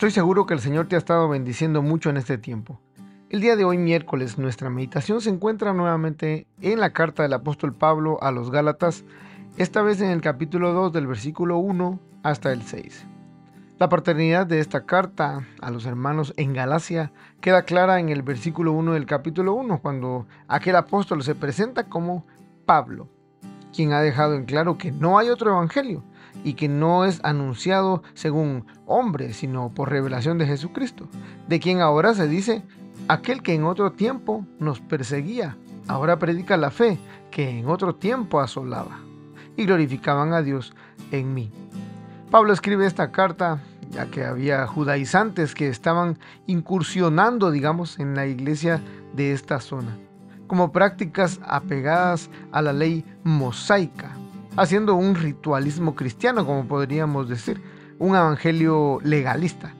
Estoy seguro que el Señor te ha estado bendiciendo mucho en este tiempo. El día de hoy, miércoles, nuestra meditación se encuentra nuevamente en la carta del apóstol Pablo a los Gálatas, esta vez en el capítulo 2 del versículo 1 hasta el 6. La paternidad de esta carta a los hermanos en Galacia queda clara en el versículo 1 del capítulo 1, cuando aquel apóstol se presenta como Pablo, quien ha dejado en claro que no hay otro evangelio, y que no es anunciado según hombre, sino por revelación de Jesucristo, de quien ahora se dice, aquel que en otro tiempo nos perseguía, ahora predica la fe que en otro tiempo asolaba, y glorificaban a Dios en mí. Pablo escribe esta carta ya que había judaizantes que estaban incursionando, digamos, en la iglesia de esta zona, como prácticas apegadas a la ley mosaica, haciendo un ritualismo cristiano, como podríamos decir, un evangelio legalista.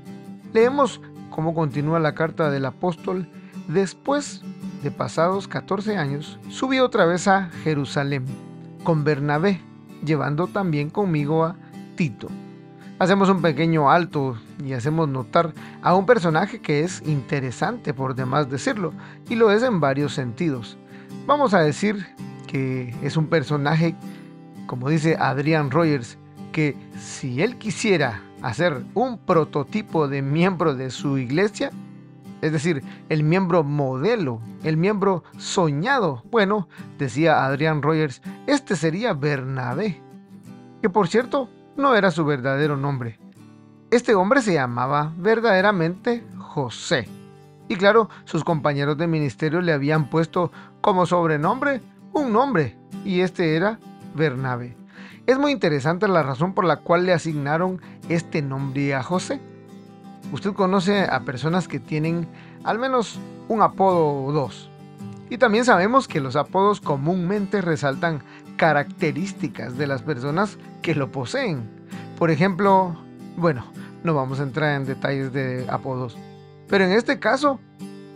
Leemos cómo continúa la carta del apóstol. Después de pasados 14 años, subí otra vez a Jerusalén con Bernabé, llevando también conmigo a Tito. Hacemos un pequeño alto y hacemos notar a un personaje que es interesante por demás decirlo, y lo es en varios sentidos. Vamos a decir que es un personaje como dice Adrian Rogers, que si él quisiera hacer un prototipo de miembro de su iglesia, es decir, el miembro modelo, el miembro soñado, bueno, decía Adrian Rogers, este sería Bernabé, que por cierto no era su verdadero nombre. Este hombre se llamaba verdaderamente José. Y claro, sus compañeros de ministerio le habían puesto como sobrenombre un nombre, y este era Bernabé. Es muy interesante la razón por la cual le asignaron este nombre a José. Usted conoce a personas que tienen al menos un apodo o dos. Y también sabemos que los apodos comúnmente resaltan características de las personas que lo poseen. Por ejemplo, bueno, no vamos a entrar en detalles de apodos. Pero en este caso,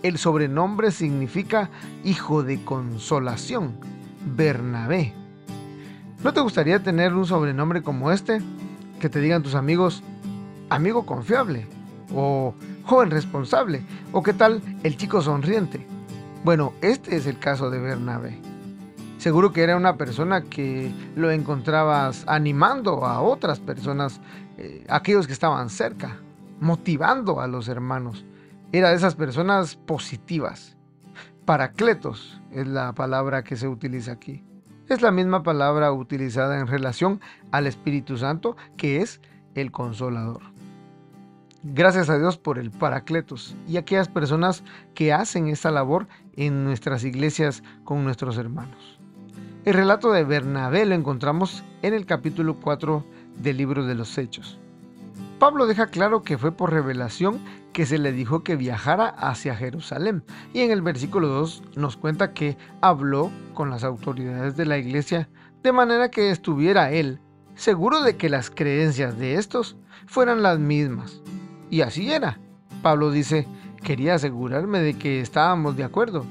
el sobrenombre significa hijo de consolación, Bernabé. ¿No te gustaría tener un sobrenombre como este? Que te digan tus amigos, amigo confiable, o joven responsable, o qué tal el chico sonriente. Bueno, este es el caso de Bernabé. Seguro que era una persona que lo encontrabas animando a otras personas, eh, aquellos que estaban cerca, motivando a los hermanos. Era de esas personas positivas. Paracletos es la palabra que se utiliza aquí. Es la misma palabra utilizada en relación al Espíritu Santo, que es el consolador. Gracias a Dios por el Paracletos y aquellas personas que hacen esta labor en nuestras iglesias con nuestros hermanos. El relato de Bernabé lo encontramos en el capítulo 4 del libro de los Hechos. Pablo deja claro que fue por revelación que se le dijo que viajara hacia Jerusalén. Y en el versículo 2 nos cuenta que habló con las autoridades de la iglesia de manera que estuviera él seguro de que las creencias de estos fueran las mismas. Y así era. Pablo dice, quería asegurarme de que estábamos de acuerdo,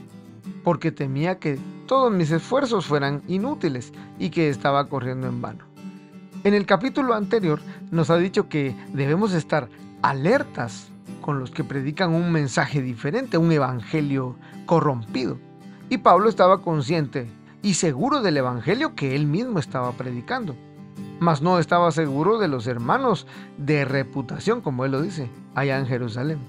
porque temía que todos mis esfuerzos fueran inútiles y que estaba corriendo en vano. En el capítulo anterior nos ha dicho que debemos estar alertas con los que predican un mensaje diferente, un evangelio corrompido. Y Pablo estaba consciente y seguro del evangelio que él mismo estaba predicando. Mas no estaba seguro de los hermanos de reputación, como él lo dice, allá en Jerusalén.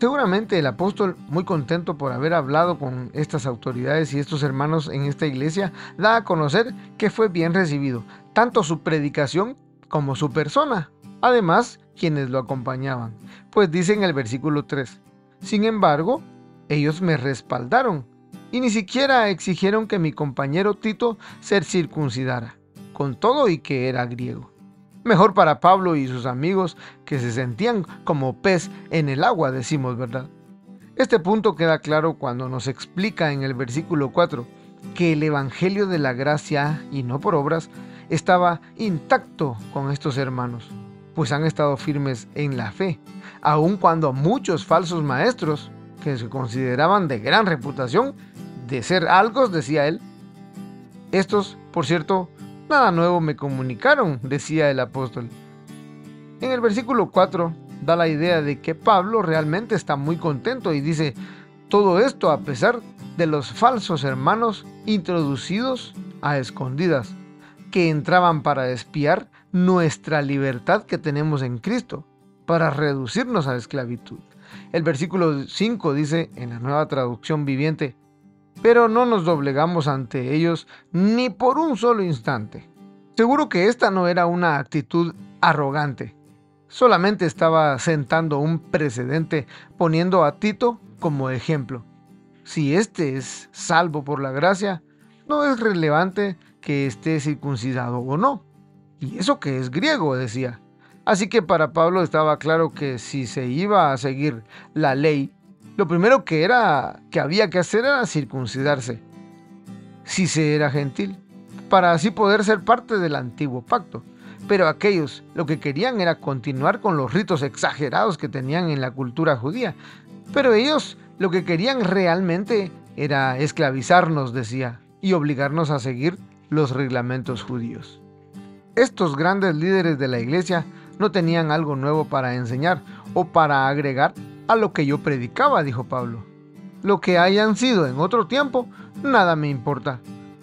Seguramente el apóstol, muy contento por haber hablado con estas autoridades y estos hermanos en esta iglesia, da a conocer que fue bien recibido, tanto su predicación como su persona, además quienes lo acompañaban. Pues dice en el versículo 3, sin embargo, ellos me respaldaron y ni siquiera exigieron que mi compañero Tito se circuncidara, con todo y que era griego. Mejor para Pablo y sus amigos que se sentían como pez en el agua, decimos, ¿verdad? Este punto queda claro cuando nos explica en el versículo 4 que el Evangelio de la gracia, y no por obras, estaba intacto con estos hermanos, pues han estado firmes en la fe, aun cuando muchos falsos maestros, que se consideraban de gran reputación, de ser algo, decía él, estos, por cierto, nada nuevo me comunicaron, decía el apóstol. En el versículo 4 da la idea de que Pablo realmente está muy contento y dice, todo esto a pesar de los falsos hermanos introducidos a escondidas, que entraban para espiar nuestra libertad que tenemos en Cristo, para reducirnos a esclavitud. El versículo 5 dice en la nueva traducción viviente, pero no nos doblegamos ante ellos ni por un solo instante. Seguro que esta no era una actitud arrogante, solamente estaba sentando un precedente poniendo a Tito como ejemplo. Si éste es salvo por la gracia, no es relevante que esté circuncidado o no. Y eso que es griego, decía. Así que para Pablo estaba claro que si se iba a seguir la ley, lo primero que era que había que hacer era circuncidarse, si se era gentil, para así poder ser parte del antiguo pacto. Pero aquellos lo que querían era continuar con los ritos exagerados que tenían en la cultura judía. Pero ellos lo que querían realmente era esclavizarnos, decía, y obligarnos a seguir los reglamentos judíos. Estos grandes líderes de la iglesia no tenían algo nuevo para enseñar o para agregar a lo que yo predicaba, dijo Pablo. Lo que hayan sido en otro tiempo, nada me importa.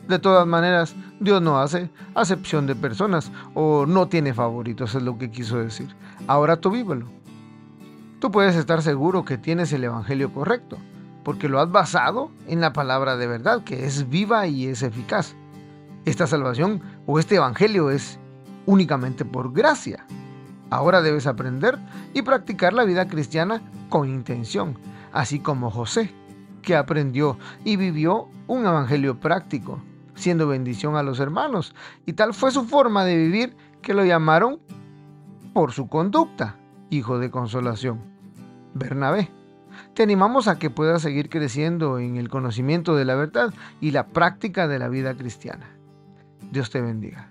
De todas maneras, Dios no hace acepción de personas o no tiene favoritos, es lo que quiso decir. Ahora tú vívelo. Tú puedes estar seguro que tienes el Evangelio correcto, porque lo has basado en la palabra de verdad, que es viva y es eficaz. Esta salvación o este Evangelio es únicamente por gracia. Ahora debes aprender y practicar la vida cristiana con intención, así como José, que aprendió y vivió un evangelio práctico, siendo bendición a los hermanos. Y tal fue su forma de vivir que lo llamaron por su conducta, hijo de consolación. Bernabé. Te animamos a que puedas seguir creciendo en el conocimiento de la verdad y la práctica de la vida cristiana. Dios te bendiga.